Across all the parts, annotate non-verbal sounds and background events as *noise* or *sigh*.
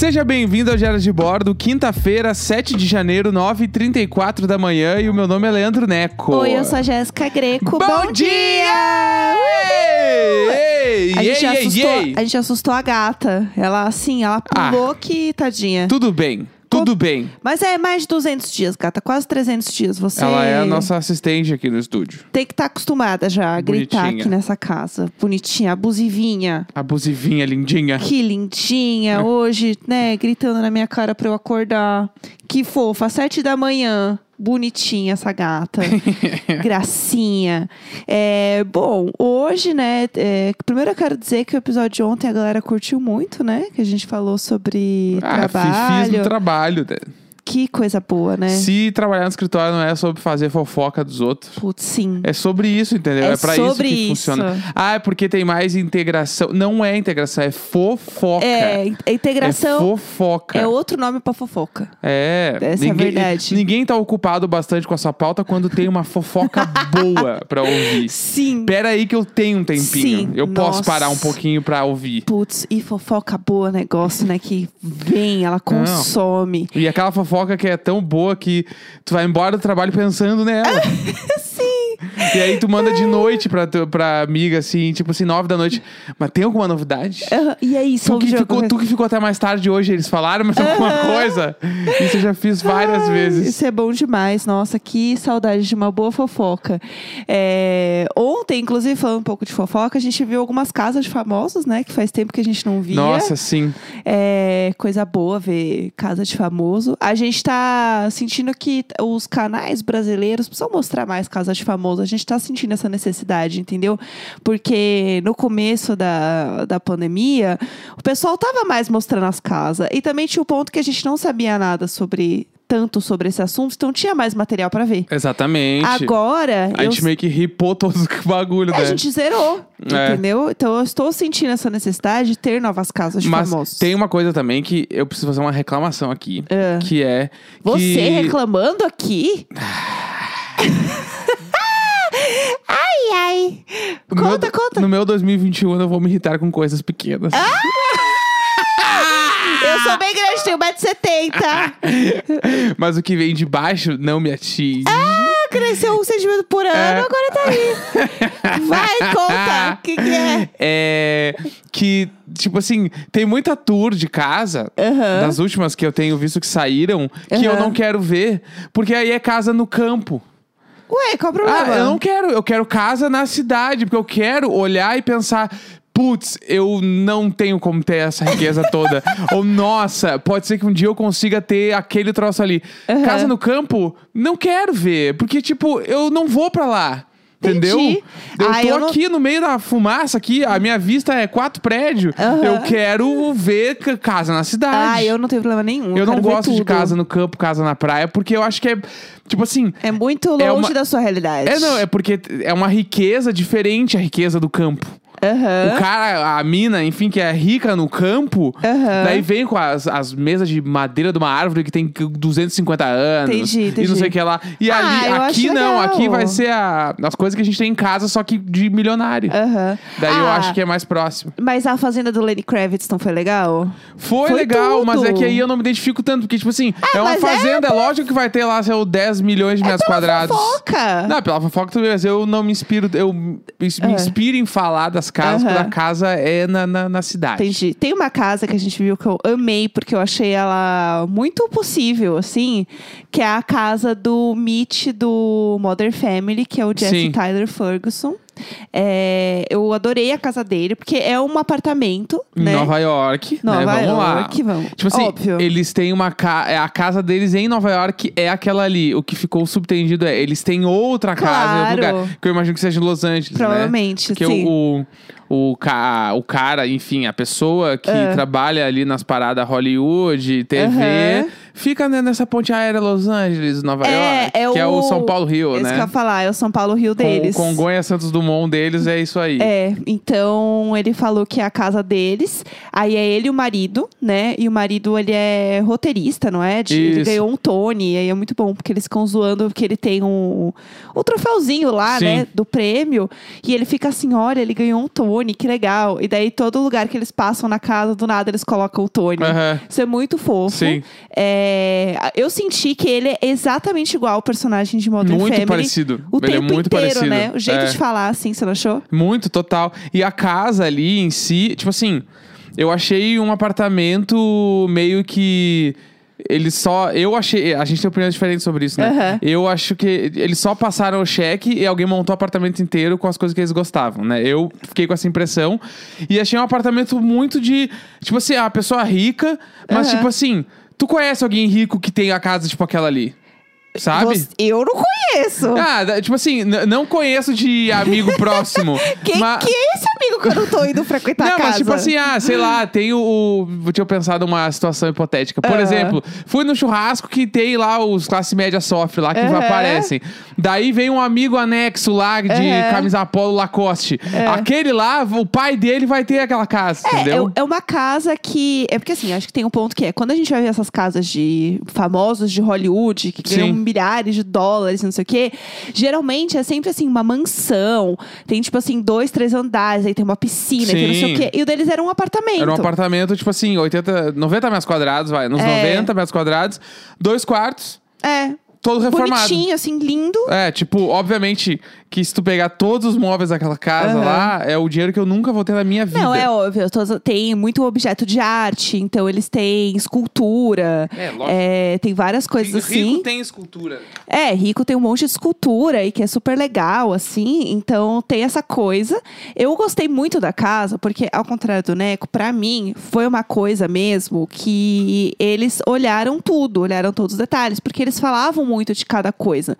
Seja bem-vindo ao Diário de Bordo, quinta-feira, 7 de janeiro, 9h34 da manhã. E o meu nome é Leandro Neco. Oi, eu sou a Jéssica Greco. Bom, dia! Ei, A ei, gente, ei, assustou, a gente assustou a gata. Ela, assim, ela pulou que tadinha. Tudo bem, tudo bem. Mas é mais de 200 dias, gata. Quase 300 dias. Você Ela é a nossa assistente aqui no estúdio. tem que estar acostumada já a gritar Bonitinha. aqui nessa casa. Bonitinha, abusivinha. Abusivinha, lindinha. Que lindinha. Hoje, né, gritando na minha cara pra eu acordar. Que fofa, sete da manhã. Bonitinha essa gata. *laughs* Gracinha. É, bom, hoje, né, é, primeiro eu quero dizer que o episódio de ontem a galera curtiu muito, né? Que a gente falou sobre Ah, trabalho. fiz no trabalho. Que coisa boa, né? Se trabalhar no escritório não é sobre fazer fofoca dos outros. Putz, sim. É sobre isso, entendeu? É, É pra isso que isso. funciona. Ah, é porque tem mais integração. Não é integração, é fofoca. É, É integração fofoca. é, outro nome pra fofoca. É. Essa é a verdade. Ninguém tá ocupado bastante com essa pauta quando tem uma fofoca *laughs* boa pra ouvir. Sim. Pera aí que eu tenho um tempinho. Sim, eu posso nossa. parar um pouquinho pra ouvir. Putz, e fofoca boa negócio, né? Que vem, ela consome. E aquela fofoca que é tão boa que tu vai embora do trabalho pensando nela. *laughs* Sim. E aí tu manda de noite pra, tu- pra amiga, assim, tipo assim, nove da noite. Mas tem alguma novidade? E aí, Tu que, ficou, tu que ficou até mais tarde hoje, eles falaram mais alguma coisa? Isso eu já fiz várias Ai, vezes. Isso é bom demais. Nossa, que saudade de uma boa fofoca. É, Ontem, inclusive, falando um pouco de fofoca, a gente viu algumas casas de famosos, né? Que faz tempo que a gente não via. Nossa, sim. É coisa boa ver casa de famoso. A gente tá sentindo que os canais brasileiros precisam mostrar mais casa de famoso. A gente tá sentindo essa necessidade, entendeu? Porque no começo da, da pandemia, o pessoal tava mais mostrando as casas. E também tinha o ponto que a gente não sabia nada sobre tanto sobre esse assunto, então tinha mais material pra ver. Exatamente. Agora, a eu gente meio que ripou todos *laughs* os bagulho, a né? gente zerou, É. entendeu? Então eu estou sentindo essa necessidade de ter novas casas de Mas famosos. tem uma coisa também que eu preciso fazer uma reclamação aqui. Ah. Que é. Você que... reclamando aqui? Ai, ai. No meu- Conta, conta. No meu 2021 eu vou me irritar com coisas pequenas. Ah! Eu sou bem grande, tenho 1,70m. *laughs* Mas o que vem de baixo não me atinge. Ah, cresceu um centímetro por ano, É. agora tá aí. Vai, conta. O que, que é? É que, tipo assim, tem muita tour de casa, Aham. das últimas que eu tenho visto que saíram, que eu Aham. não quero ver, porque aí é casa no campo. Ué, qual o problema? Ah, eu não quero, eu quero casa na cidade, porque eu quero olhar e pensar. Putz, eu não tenho como ter essa riqueza toda. *laughs* Ou, nossa, pode ser que um dia eu consiga ter aquele troço ali. Aham. Casa no campo, não quero ver. Porque, tipo, eu não vou pra lá. Entendeu? Entendi. Eu Ah, tô eu não- aqui no meio da fumaça aqui, a minha vista é quatro prédios. Aham. Eu quero ver ca- casa na cidade. Ah, eu não tenho problema nenhum. Eu não quero ver gosto de casa no campo, casa na praia, porque eu acho que é, tipo assim, É muito longe É uma- da sua realidade. é, não, é porque é uma riqueza diferente a riqueza do campo. Aham. O cara, a mina, enfim, que é rica no campo, Aham. daí vem com as, as mesas de madeira de uma árvore que tem 250 anos. Entendi, E entendi. não sei o que lá. E Ah, ali, eu aqui não, legal. aqui vai ser a- as coisas que a gente tem em casa, só que de milionário. Aham. Daí eu Ah, acho que é mais próximo. Mas a fazenda do Lenny Kravitz não foi legal? Foi, Foi legal, tudo. mas é que aí eu não me identifico tanto, porque, tipo assim, é uma é fazenda, é, lógico que vai ter lá, lá, 10 milhões de metros quadrados. Foca! Não, pela fofoca mas eu não me inspiro, eu me me inspiro em falar das casas, Aham. quando a casa é na, na, na cidade. Entendi. Tem uma casa que a gente viu que eu amei, porque eu achei ela muito possível, assim, que é a casa do Mitch do Modern Family, que é o Jesse Sim. Tyler Ferguson. É, eu adorei a casa dele, porque é um apartamento, Em né? Nova York, Nova né? Vamos York, lá. vamos. Tipo assim, Óbvio. eles têm uma casa, a casa deles em Nova York é aquela ali. O que ficou subtendido é, eles têm outra casa em outro Claro. lugar, que eu imagino que seja em Los Angeles, Provavelmente, né? Porque sim. o, o, ca- o cara, enfim, a pessoa que Ah. trabalha ali nas paradas Hollywood, TV, Aham. Fica né, nessa ponte aérea Los Angeles, Nova É, York. é que é o- o São Paulo Rio, Esse né? que eu ia falar, é o São Paulo Rio deles. Com, Congonha Santos Dumont deles é isso aí. É, então ele falou que é a casa deles. Aí é ele e o marido, né? E o marido, ele é roteirista, não é? De- ele Isso. ganhou um Tony. Aí é muito bom, porque eles ficam zoando porque ele tem um, um troféuzinho lá, Sim. né? Do prêmio. E ele fica assim: olha, ele ganhou um Tony, que legal. E daí todo lugar que eles passam na casa, do nada eles colocam o Tony. Aham. Isso é muito fofo. Sim. É, eu senti que ele é exatamente igual ao personagem de Modern Muito Family. parecido. O Ele é tempo muito inteiro, parecido. né? O jeito É. de falar, assim, você não achou? Muito, total. E a casa ali em si, tipo assim, eu achei um apartamento meio que. Eles só. Eu achei. A gente tem opiniões diferentes sobre isso, né? Aham. Eu acho que eles só passaram o cheque e alguém montou o apartamento inteiro com as coisas que eles gostavam, né? Eu fiquei com essa impressão. E achei um apartamento muito de. Tipo assim, a pessoa rica, mas Aham. tipo assim. Tu conhece alguém rico que tem a casa tipo aquela ali? Sabe? Você- Eu não conheço. Ah, da- tipo assim, n- não conheço de amigo *laughs* próximo. Quem mas... que é esse *laughs* eu não tô indo frequentar Não, a casa? mas tipo assim, ah, sei lá, tem o. o- Eu tinha pensado uma situação hipotética. Por Ah. exemplo, fui no churrasco que tem lá os classe média sofre lá que Aham. aparecem. Daí vem um amigo anexo lá de Aham. camisa polo Lacoste. Aquele lá, o pai dele vai ter aquela casa, É, entendeu? é, é uma casa que. É porque assim, acho que tem um ponto que é. Quando a gente vai ver essas casas de famosos de Hollywood, que ganham Sim. milhares de dólares, não sei o quê, geralmente é sempre assim, uma mansão. Tem, tipo assim, dois, três andares, aí tem uma piscina, tem não sei Sim. o quê. E o deles era um apartamento. Era um apartamento, tipo assim, 80, 90 metros quadrados, vai. Nos É. 90 metros quadrados, dois quartos, É. todo reformado. Bonitinho, assim, lindo. É, tipo, obviamente que se tu pegar todos os móveis daquela casa Aham. lá, é o dinheiro que eu nunca vou ter na minha vida. Não, é óbvio. todos- Tem muito objeto de arte, então eles têm escultura. É, lógico. é, tem várias coisas assim. tem escultura. É, rico tem um monte de escultura e que é super legal, assim. Então tem essa coisa. Eu gostei muito da casa, porque, ao contrário do Neco, pra mim foi uma coisa mesmo que eles olharam tudo, olharam todos os detalhes, porque eles falavam muito de cada coisa.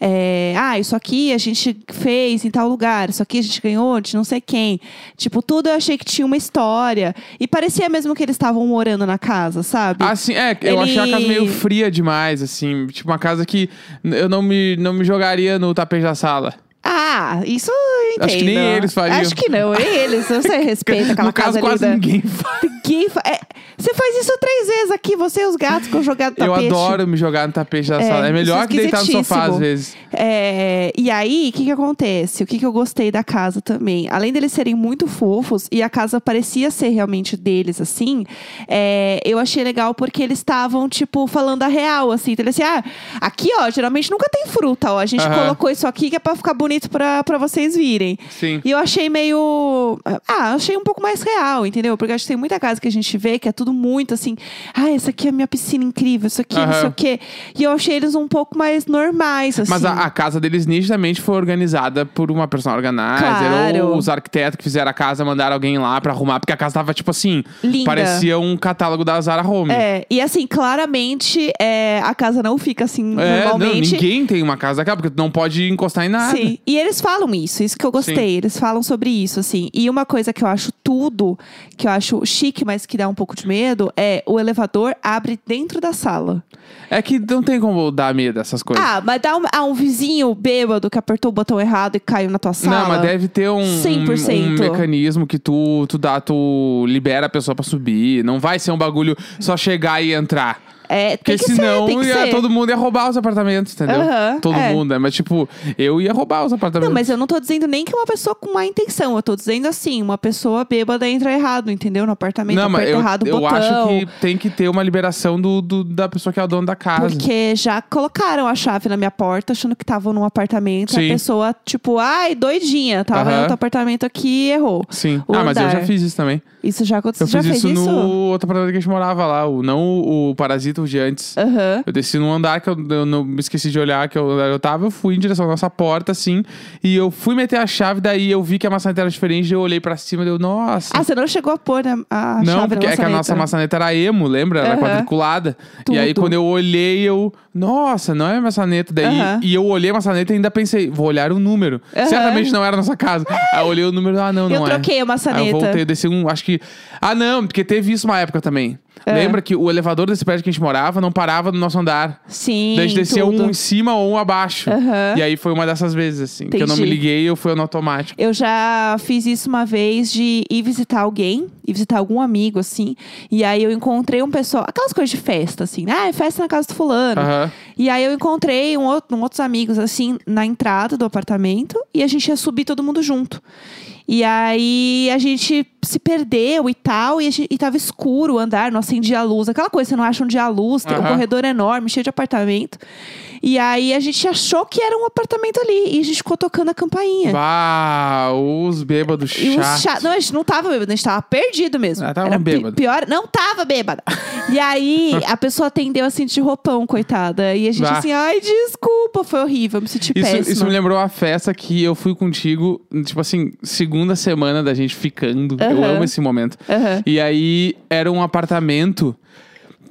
É, ah, isso aqui a gente fez em tal lugar, isso aqui a gente ganhou de não sei quem. Tipo, tudo eu achei que tinha uma história. E parecia mesmo que eles estavam morando na casa, sabe? Assim, é, eu achei a casa meio fria demais, assim. Tipo, uma casa que eu não me, não me jogaria no tapete da sala. Ah, isso eu entendo. Acho que nem eles fariam. Acho que não, nem eles. Você *laughs* respeita aquela no caso, casa quase linda. ninguém faz. Ninguém fa- é, você faz isso três vezes aqui, você e os gatos com jogado Eu tapete. adoro me jogar no tapete da É, sala. É melhor é que deitar no sofá, às vezes. É, e aí, o que, que acontece? O que, que eu gostei da casa também? Além deles serem muito fofos, e a casa parecia ser realmente deles, assim, é, eu achei legal porque eles estavam, tipo, falando a real, assim. Então, eles assim, ah, aqui, ó, geralmente nunca tem fruta, ó. A gente Aham. colocou isso aqui que é pra ficar bonito pra, pra vocês virem. Sim. E eu achei meio. Ah, achei um pouco mais real, entendeu? Porque acho que tem muita casa que a gente vê que é tudo muito assim. Ah, essa aqui é a minha piscina incrível, isso aqui, não Aham. sei o quê. E eu achei eles um pouco mais normais, assim. Mas a, a casa deles nitidamente foi organizada por uma personal organizer. Claro. Ou os arquitetos que fizeram a casa mandaram alguém lá pra arrumar. Porque a casa tava, tipo assim, Linda. parecia um catálogo da Zara Home. É, e assim, claramente é, a casa não fica assim É, não, normalmente. ninguém tem uma casa daquela, porque tu não pode encostar em nada. Sim, e eles falam isso, isso que eu gostei. Eles falam sobre isso, assim. E uma coisa que eu acho tudo, que eu acho chique, mas que dá um pouco de medo, é o elevador abre dentro da sala. É que não tem como dar medo dessas coisas. Ah, mas dá um, ah, um vizinho bêbado que apertou o botão errado e caiu na tua sala. Não, mas deve ter um, um, 100%. um mecanismo que tu, tu dá, tu libera a pessoa pra subir. Não vai ser um bagulho só chegar e entrar. É, Porque que senão ser, que ia- todo mundo ia roubar os apartamentos, entendeu? Aham, todo é. mundo, né? Mas tipo, eu ia roubar os apartamentos. Não, mas eu não tô dizendo nem que uma pessoa com má intenção. Eu tô dizendo assim, uma pessoa bêbada entra errado, entendeu? No apartamento, Não, mas eu, errado eu botão. acho que tem que ter uma liberação do, do- da pessoa que é o dono da casa. Porque já colocaram a chave na minha porta, achando que tava num apartamento. Sim. A pessoa, tipo, ai, doidinha. Tava Aham. em outro apartamento aqui e errou. Sim. O ah, mas eu andar. já fiz isso também. Isso já aconteceu. Eu já fiz isso, isso? no outro apartamento que a gente morava lá, o, não o, o Parasita, de antes. Aham. Eu desci num andar que eu, eu não me esqueci de olhar que eu, eu tava, eu fui em direção à nossa porta, assim, e eu fui meter a chave, daí eu vi que a maçaneta era diferente, eu olhei pra cima e eu, nossa. Ah, você não chegou a pôr né, a não, chave porque é que a nossa maçaneta era emo, lembra? Era Aham. quadriculada. E aí, Tudo. quando eu olhei, eu. Nossa, não é maçaneta. Daí, Aham. E eu olhei a maçaneta e ainda pensei, vou olhar o número. Certamente não era a nossa casa. Aí eu olhei o número, ah, não, Eu não é. troquei a Aí eu maçaneta. voltei, eu desci um, acho que. Ah, não, porque teve isso uma época também. É. Lembra que o elevador desse prédio que a gente morava não parava no nosso andar. Sim. Daí a gente descia tudo. um em cima ou um abaixo. Aham. E aí foi uma dessas vezes, assim, que eu não me Entendi. liguei eu fui no automático. Eu já fiz isso uma vez de ir visitar alguém, ir visitar algum amigo, assim. E aí eu encontrei um pessoal, aquelas coisas de festa, assim, né? Ah, é festa na casa do fulano. Aham. E aí eu encontrei um outro, um outros amigos, assim, na entrada do apartamento. E a gente ia subir todo mundo junto. E aí a gente se perdeu e tal, e, gente, e tava escuro o andar, não acendia a luz. Aquela coisa, você não acha onde a luz, tem um corredor enorme, cheio de apartamento. E aí a gente achou que era um apartamento ali. E a gente ficou tocando a campainha. Bah, os bêbados E os chatos. cha- Não, a gente não tava bêbado, a gente tava perdido mesmo. Ah, tava Era bêbado. Pior, não tava bêbada. e aí, a pessoa atendeu assim de roupão, coitada. E a gente Bah. assim, ai, desculpa, foi horrível, me senti Isso, péssima. isso me lembrou a festa que eu fui contigo, tipo assim, segunda semana da gente ficando. Eu amo esse momento. E aí era um apartamento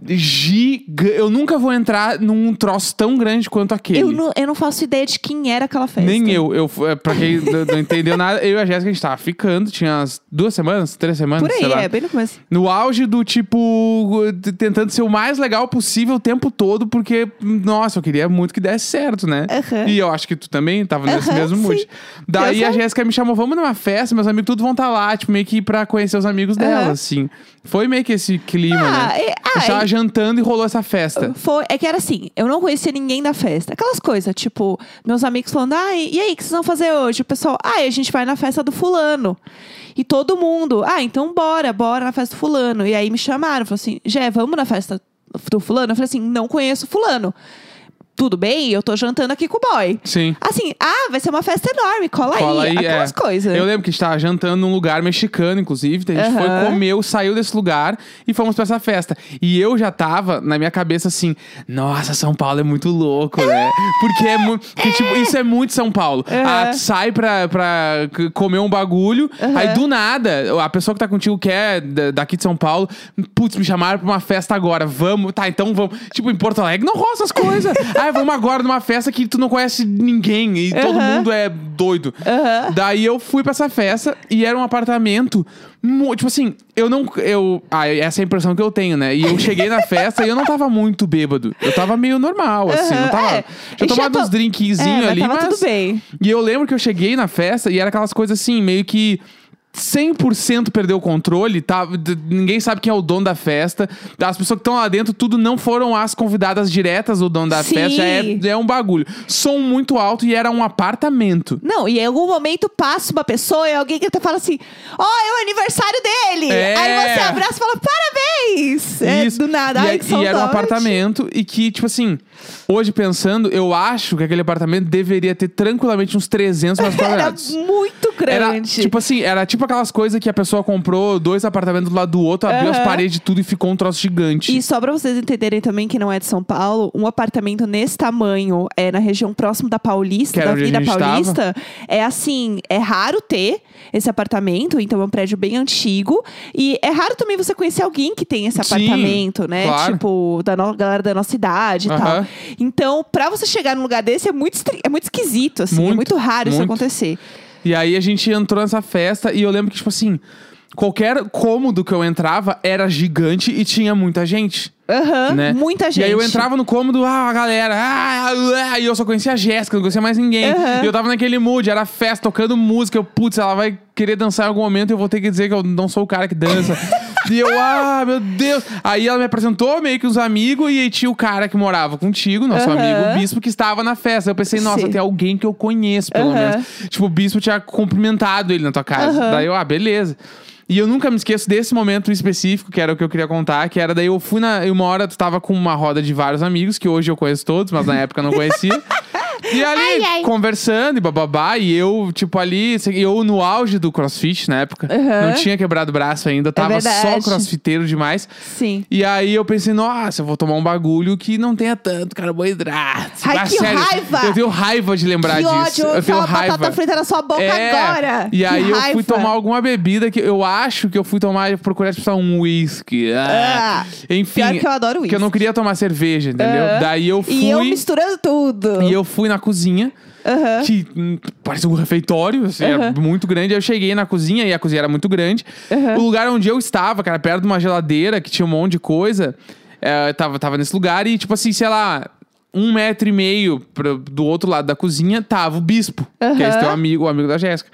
gigante. Eu nunca vou entrar num troço tão grande quanto aquele. Eu não, eu não faço ideia de quem era aquela festa. Nem eu. eu é, pra quem não entendeu nada, eu e a Jéssica, a gente tava ficando. Tinha umas duas semanas, três semanas, Por aí, sei lá. é, bem no começo. No auge do tipo, tentando ser o mais legal possível o tempo todo, porque, nossa, eu queria muito que desse certo, né? Aham. E eu acho que tu também tava nesse Aham, mesmo mood. sim. Daí a. Jéssica me chamou, vamos numa festa, meus amigos tudo vão estar lá, tipo, meio que pra conhecer os amigos dela, assim. Foi meio que esse clima, Ah, né? é- a ah, e- jantando e rolou essa festa. Foi, é que era assim, eu não conhecia ninguém da festa. Aquelas coisas, tipo, meus amigos falando, ai, e aí, o que vocês vão fazer hoje? O pessoal, ai, a gente vai na festa do fulano. E todo mundo, ah, então bora, bora na festa do fulano. E aí me chamaram, falaram assim, Jé, vamos na festa do fulano? Eu falei assim, não conheço fulano. Tudo bem, eu tô jantando aqui com o boy. Sim. Assim, ah, vai ser uma festa enorme, cola, Cola aí. aí, Aquelas é. coisas. Eu lembro que a gente tava jantando num lugar mexicano, inclusive. daí A gente foi, Aham. comeu, saiu desse lugar e fomos pra essa festa. E eu já tava na minha cabeça assim: nossa, São Paulo é muito louco, né? Porque é muito. Porque, tipo, isso é muito São Paulo. Aham. Ah, tu sai pra, pra comer um bagulho, Aham. aí do nada, a pessoa que tá contigo que é da- daqui de São Paulo, putz, me chamaram pra uma festa agora. Vamos, tá, então vamos. Tipo, em Porto Alegre não rola essas coisas. *laughs* ah, vamos agora numa festa que tu não conhece ninguém e todo Aham. mundo é doido. Aham. Daí eu fui pra essa festa e era um apartamento. mu- Tipo assim, eu não. Eu, ah, essa é a impressão que eu tenho, né? E eu cheguei na festa e eu não tava muito bêbado. Eu tava meio normal, assim. Aham, Não tava. é. Tinha já tomado to- uns drinkzinhos É, mas ali, tava mas. tudo bem. E eu lembro que eu cheguei na festa e era aquelas coisas assim, meio que. 100% perdeu o controle, tá? Ninguém sabe quem é o dono da festa. As pessoas que estão lá dentro, tudo não foram as convidadas diretas do dono da Sim. festa. É, é um bagulho. Som muito alto e era um apartamento. Não, e em algum momento passa uma pessoa e alguém que até fala assim: Ó, é o aniversário dele! É. Aí você abraça e fala: parabéns! É, Isso. do nada, E, ai, é- e era um apartamento e que, tipo assim, hoje pensando, eu acho que aquele apartamento deveria ter tranquilamente uns 300 metros *laughs* Era quadrados. muito Era, grande. tipo assim, era tipo aquelas coisas que a pessoa comprou dois apartamentos do lado do outro, abriu as Aham. paredes e tudo e ficou um troço gigante. E só pra vocês entenderem também que não é de São Paulo, um apartamento nesse tamanho, é na região próximo da Paulista, era da Avenida Paulista, é assim, é raro ter esse apartamento, então é um prédio bem antigo. E é raro também você conhecer alguém que tem esse Sim, apartamento, né? claro. Tipo, da no- galera da nossa idade e Aham. tal. Então, pra você chegar num lugar desse é muito, é muito esquisito, assim. é Muito, muito raro isso muito. acontecer. E aí a gente entrou nessa festa e eu lembro que, tipo assim, qualquer cômodo que eu entrava era gigante e tinha muita gente. Aham, né? muita gente. E aí eu entrava no cômodo, ah, a galera, ah, ah, e eu só conhecia a Jéssica, não conhecia mais ninguém. Aham. E eu tava naquele mood, era festa, tocando música. Eu, putz, ela vai querer dançar em algum momento e eu vou ter que dizer que eu não sou o cara que dança. *laughs* e eu, ah, meu Deus. Aí ela me apresentou meio que os amigos e aí tinha o cara que morava contigo, nosso Aham. amigo, o bispo, que estava na festa. Eu pensei, nossa, Sim. tem alguém que eu conheço, pelo Aham. menos. Tipo, o bispo tinha cumprimentado ele na tua casa. Aham. Daí eu, ah, beleza. E eu nunca me esqueço desse momento específico, que era o que eu queria contar, que era daí eu fui na. Uma hora tu tava com uma roda de vários amigos, que hoje eu conheço todos, mas na época eu não conhecia. *laughs* E ali, Ai, ai. conversando e bababá, e eu, tipo, ali, eu no auge do crossfit na época, Aham. não tinha quebrado o braço ainda, tava só verdade. crossfiteiro demais. Sim. E aí eu pensei, nossa, eu vou tomar um bagulho que não tenha tanto carboidrato. Ai, Ah, que sério, raiva! Eu tenho raiva de lembrar Que disso. ódio, eu tenho raiva. batata frita na sua boca É, agora. E Que aí eu fui raiva. tomar alguma bebida que eu acho que eu fui tomar e procurar tipo um whisky. Ah. Ah, Enfim. pior que eu adoro Que eu whisky. não queria tomar cerveja, entendeu? Daí eu fui. E eu misturando tudo. E eu fui na cozinha. Aham. que hum, parecia um refeitório, assim, era Aham. muito grande. Eu cheguei na cozinha e a cozinha era muito grande. Aham. O lugar onde eu estava, cara, perto de uma geladeira que tinha um monte de coisa, é, tava, tava nesse lugar e, tipo assim, sei lá, um metro e meio pro- do outro lado da cozinha tava o bispo, que é esse teu amigo, o amigo da Jéssica.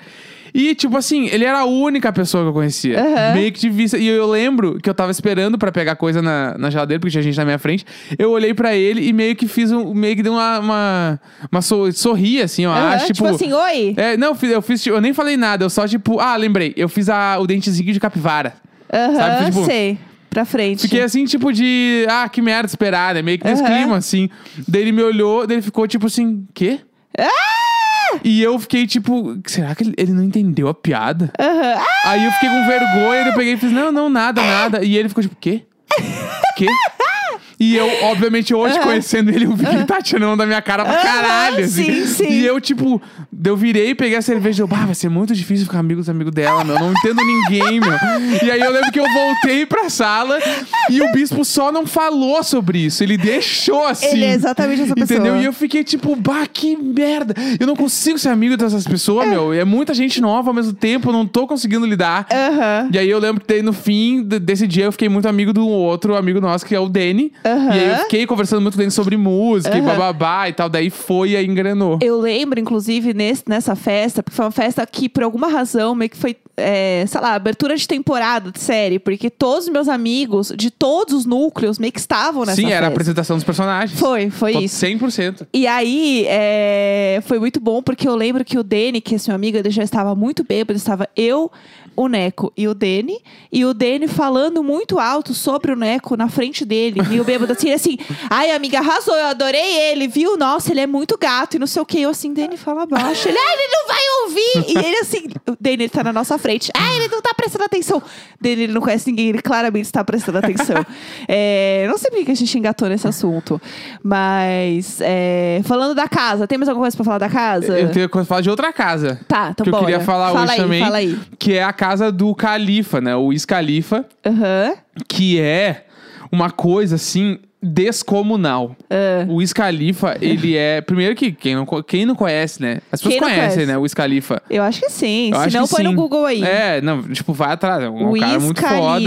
E, tipo assim, ele era a única pessoa que eu conhecia. Aham. Meio que de vista. E eu lembro que eu tava esperando pra pegar coisa na, na geladeira, porque tinha gente na minha frente. Eu olhei pra ele e meio que fiz um. Meio que dei uma. uma, uma so- sorri, assim, eu Aham, acho. tipo, assim, oi? É, não, eu fiz, eu fiz, tipo, eu nem falei nada, eu só, tipo, ah, lembrei, eu fiz a, o dentezinho de capivara. Aham, sabe, tipo, sei. Pra frente. Fiquei assim, tipo, de, ah, que merda esperar, né? Meio que nesse Aham. clima, assim. Daí ele me olhou, daí ele ficou, tipo assim, quê? Ah! E eu fiquei, tipo, será que ele, ele não entendeu a piada? Aham. Aí eu fiquei com vergonha, eu peguei e fiz, não, não, nada, nada. E ele ficou, tipo, quê? Quê? E eu, obviamente, hoje, conhecendo ele, eu vi que ele tá tirando da minha cara pra caralho, assim. sim, sim. E eu, tipo, eu virei, peguei a cerveja e eu, bah, vai ser muito difícil ficar amigo dos amigos dela, meu. Não entendo ninguém, meu. E aí eu lembro que eu voltei pra sala e o bispo só não falou sobre isso. Ele deixou assim. Ele é exatamente essa pessoa. Entendeu? E eu fiquei tipo, bah, que merda. Eu não consigo ser amigo dessas pessoas, meu. É muita gente nova ao mesmo tempo, eu não tô conseguindo lidar. Aham. E aí eu lembro que daí no fim de- desse dia eu fiquei muito amigo do outro amigo nosso, que é o Danny. Aham. E aí eu fiquei conversando muito com ele sobre música e Aham. bababá e tal. Daí foi e aí engrenou. Eu lembro, inclusive, nesse, nessa festa, porque foi uma festa que, por alguma razão, meio que foi, é, sei lá, abertura de temporada de série, porque todos os meus amigos, de todos os núcleos, meio que estavam nessa Sim, era a festa. apresentação dos personagens. Foi, foi Tô- isso. 100%. E aí, é, foi muito bom, porque eu lembro que o Dene, que é meu amigo, ele já estava muito bêbado. Estava eu, o Neco e o Dene. E o Dene falando muito alto sobre o Neco na frente dele. E o bêbado assim, assim... Ai, amiga, arrasou, eu adorei ele, viu? Nossa, ele é muito gato e não sei o quê. Eu assim, Dene, fala baixo. Ele, ai, ele não vai ouvir. E ele assim... O Dene, tá na nossa frente. Ai, ele não tá prestando atenção. Dene, ele não conhece ninguém, ele claramente está prestando atenção. *laughs* É, não sei por que a gente engatou nesse assunto. Mas, é, falando da casa, tem mais alguma coisa pra falar da casa? Eu tenho coisa pra falar de outra casa. Tá, então que eu bora. queria falar Fala hoje aí, também. fala aí. Que é a casa do Califa, né? O Wiz Khalifa. Aham. que é uma coisa assim descomunal. Ah. O Wiz Khalifa, ele é. Primeiro que quem não, quem não conhece, né? As pessoas conhecem, conhece? né? O Wiz Khalifa. Eu acho que sim. Eu Se não, põe no sim. Google aí. É, não, tipo, vai atrás. É um Wiz cara muito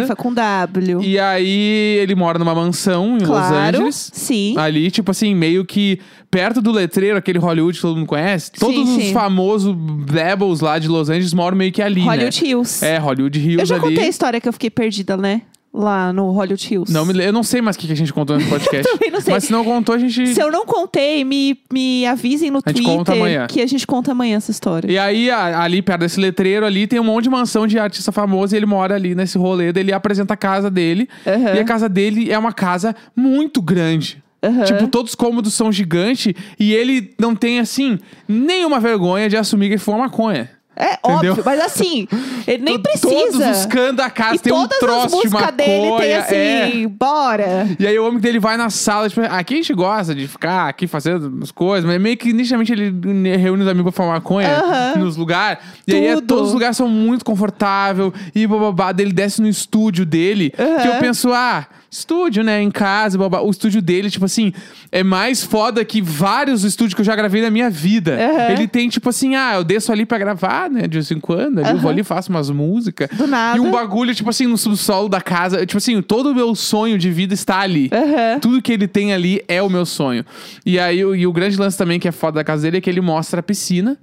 foda. com W. E aí ele mora numa mansão em Los claro. Angeles. Sim. Ali, tipo assim, meio que perto do letreiro, aquele Hollywood que todo mundo conhece. Todos os sim. famosos Rebels lá de Los Angeles moram meio que ali, Hollywood né? Hills. É, Hollywood Hills Eu já ali. contei a história que eu fiquei perdida, né? Lá no Hollywood Hills. Não, eu não sei mais o que a gente contou nesse *laughs* podcast. Também não sei. Mas se não contou, a gente. Se eu não contei, me, me avisem no A gente Twitter conta amanhã. que a gente conta amanhã essa história. E aí, a- ali perto desse letreiro ali, tem um monte de mansão de artista famoso e ele mora ali nesse rolê, daí ele apresenta a casa dele. Aham. E a casa dele é uma casa muito grande. Aham. Tipo, todos os cômodos são gigantes e ele não tem, assim, nenhuma vergonha de assumir que ele foi uma maconha. É Entendeu? óbvio, mas assim, ele nem *laughs* precisa. Todos os casa tem um troço de maconha. dele tem é. assim, bora. E aí o homem dele vai na sala, tipo, aqui a gente gosta de ficar aqui fazendo as coisas, mas meio que nitidamente ele reúne os amigos pra fumar maconha Aham. nos lugares. E aí é- Tudo. todos os lugares são muito confortáveis e bababá. Ele desce no estúdio dele, que eu penso, ah, estúdio, né, em casa, babá. O estúdio dele, tipo assim, é mais foda que vários estúdios que eu já gravei na minha vida. Aham. Ele tem, tipo assim, ah, eu desço ali pra gravar, né, de vez em quando, ali eu vou ali e faço umas músicas. Do nada. E um bagulho, tipo assim, no subsolo da casa. Tipo assim, todo o meu sonho de vida está ali. Aham. Tudo que ele tem ali é o meu sonho. E aí, o- e o grande lance também que é foda da casa dele é que ele mostra a piscina.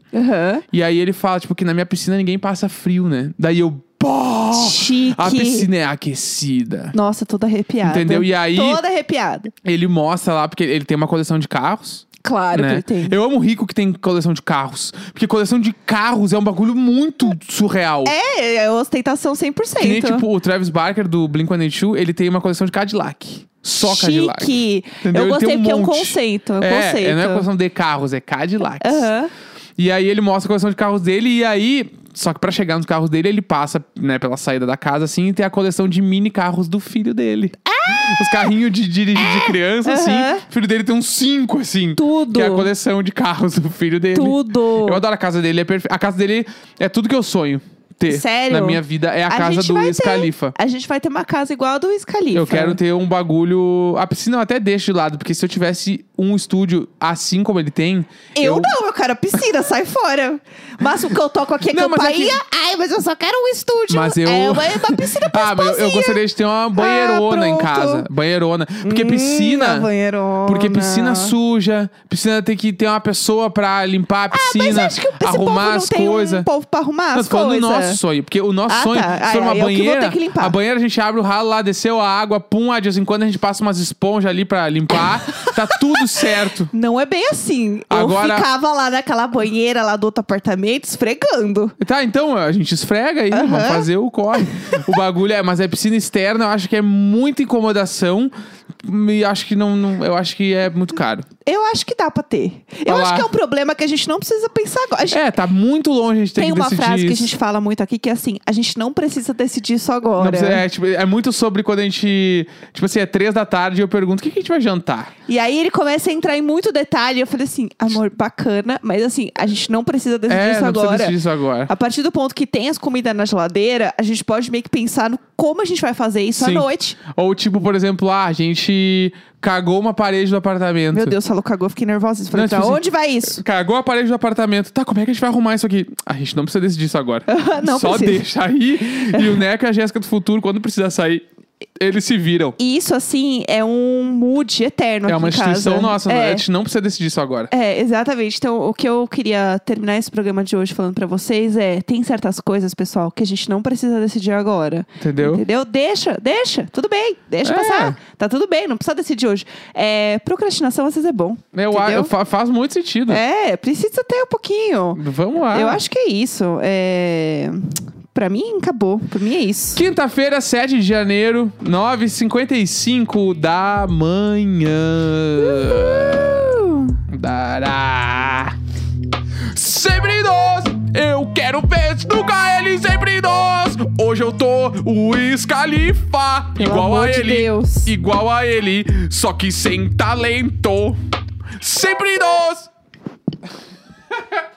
E aí ele fala, tipo, que na minha piscina ninguém passa frio, né? Daí eu, pô! Chique. A piscina é aquecida. Nossa, toda arrepiada. Entendeu? E aí- Toda arrepiada. Ele mostra lá, porque ele tem uma coleção de carros. Claro né? que ele tem. Eu amo rico que tem coleção de carros. Porque coleção de carros é um bagulho muito surreal. É, é ostentação 100%. Que nem, tipo, o Travis Barker do Blink-182, ele tem uma coleção de Cadillac. Só Cadillac. Chique. Entendeu? Eu gostei um porque é um conceito. É um É, conceito. não é coleção de carros, é Cadillacs. Aham. E aí ele mostra a coleção de carros dele e aí... Só que pra chegar nos carros dele, ele passa, né, pela saída da casa, assim, e tem a coleção de mini carros do filho dele. Os carrinhos de dirigir de criança, assim. Aham. O filho dele tem uns cinco, assim. Tudo. Que é a coleção de carros do filho dele. Tudo. Eu adoro a casa dele, é perfe... A casa dele é tudo que eu sonho. Ter Sério? na minha vida é a, A casa do Wiz. Khalifa. A gente vai ter uma casa igual a do Wiz Khalifa. Eu quero ter um bagulho. A piscina eu até deixo de lado, porque se eu tivesse um estúdio assim como ele tem. Eu, não, eu quero a piscina, sai fora. Mas o que eu toco aqui é Não, mas é campainha. Ai, mas eu só quero um estúdio. Mas eu- É uma, uma piscina *laughs* pra Ah, mas eu, eu gostaria de ter uma banheirona em pronto. casa. Banheirona. Porque Hum, piscina. banheirona. Porque piscina suja, piscina tem que ter uma pessoa pra limpar a piscina, Ah, Mas acho que esse povo arrumar não as coisas. um povo pra arrumar Não, as coisas. Nosso sonho, porque o nosso Ah, sonho, tá. se for Ai, uma eu que vou banheira, ter que limpar. a banheira a gente abre o ralo lá, desceu a água, pum, ah, de vez em quando a gente passa umas esponjas ali pra limpar, *laughs* tá tudo certo. Não é bem assim. Agora- Eu ficava lá naquela banheira lá do outro apartamento esfregando. Tá, então a gente esfrega aí, vamos fazer o corre. o bagulho é, mas é piscina externa, eu acho que é muita incomodação e acho que não, não- eu acho que é muito caro. Eu acho que dá pra ter. Eu Olha acho que é um problema que a gente não precisa pensar agora. Gente É, tá muito longe a gente ter tem que uma decidir frase que a isso. gente fala muito aqui que é assim: a gente não precisa decidir isso agora. Precisa- é, tipo, é muito sobre quando a gente. Tipo assim, é três da tarde e eu pergunto o que, que a gente vai jantar. E aí ele começa a entrar em muito detalhe. Eu falei assim, amor, bacana, mas assim, a gente não precisa decidir é, isso não agora. decidir isso agora. A partir do ponto que tem as comidas na geladeira, a gente pode meio que pensar no como a gente vai fazer isso Sim. à noite. Ou tipo, por exemplo, ah, a gente cagou uma parede do apartamento. Meu Deus, falou cagou, fiquei nervosa. Falei, Não, pra tipo assim, onde vai isso? Cagou a parede do apartamento. Tá, como é que a gente vai arrumar isso aqui? A gente não precisa decidir isso agora. *laughs* Não Só precisa. deixa aí. E o Neca e a Jéssica do futuro, quando precisar sair, eles se viram. E isso, assim, é um mood eterno É uma casa. instituição nossa, né? é. a gente não precisa decidir isso agora. É, exatamente. Então, o que eu queria terminar esse programa de hoje falando pra vocês é: tem certas coisas, pessoal, que a gente não precisa decidir agora. Entendeu? Entendeu? Deixa, deixa. Tudo bem. Deixa É. passar. Tá tudo bem, não precisa decidir hoje. É, procrastinação às vezes é bom. Eu, eu- fa- faz muito sentido. É, precisa ter um pouquinho. Vamos lá. Eu acho que é isso. É... Pra mim, acabou. Pra mim é isso. Quinta-feira, 7 de janeiro, 9h55 da manhã. Dará. Sempre nós, eu quero ver nunca ele sempre nós. Hoje eu tô o Scalifa, Pelo igual a de ele, Deus. igual a ele, só que sem talento. Sempre nós. *laughs*